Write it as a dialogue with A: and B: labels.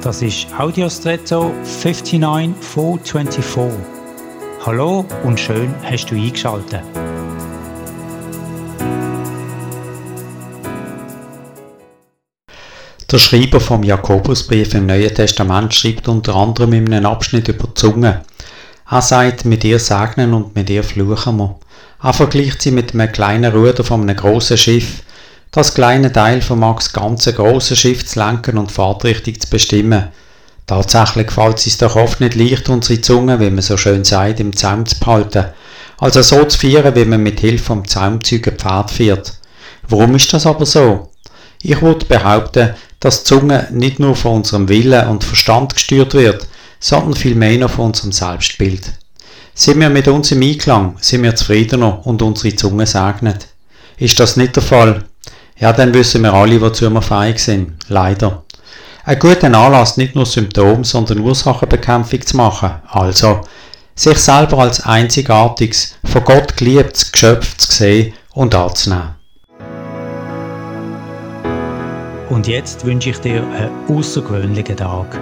A: Das ist Audiostretto 59424. Hallo und schön hast du eingeschaltet.
B: Der Schreiber vom Jakobusbrief im Neuen Testament schreibt unter anderem in einem Abschnitt über die Zunge. Er sagt, mit ihr segnen und mit ihr fluchen wir. Er vergleicht sie mit einem kleinen Ruder von einem großen Schiff. Das kleine Teil vermag das ganze große Schiff zu lenken und Fahrtrichtung zu bestimmen. Tatsächlich gefällt es uns doch oft nicht leicht, unsere Zunge, wie man so schön sagt, im Zaum zu behalten. Also so zu führen, wie man mit Hilfe vom Zaumzeug Pferd führt. Warum ist das aber so? Ich würde behaupten, dass die Zunge nicht nur von unserem Willen und Verstand gesteuert wird, sondern vielmehr noch von unserem Selbstbild. Sind wir mit uns im Einklang, sind wir zufriedener und unsere Zunge segnet. Ist das nicht der Fall? Ja, dann wissen wir alle, wozu wir fähig sind. Leider. Ein guter Anlass, nicht nur Symptom, sondern Ursachenbekämpfung zu machen. Also, sich selber als einzigartiges, von Gott geliebtes Geschöpf zu sehen und anzunehmen.
A: Und jetzt wünsche ich dir einen außergewöhnlichen Tag.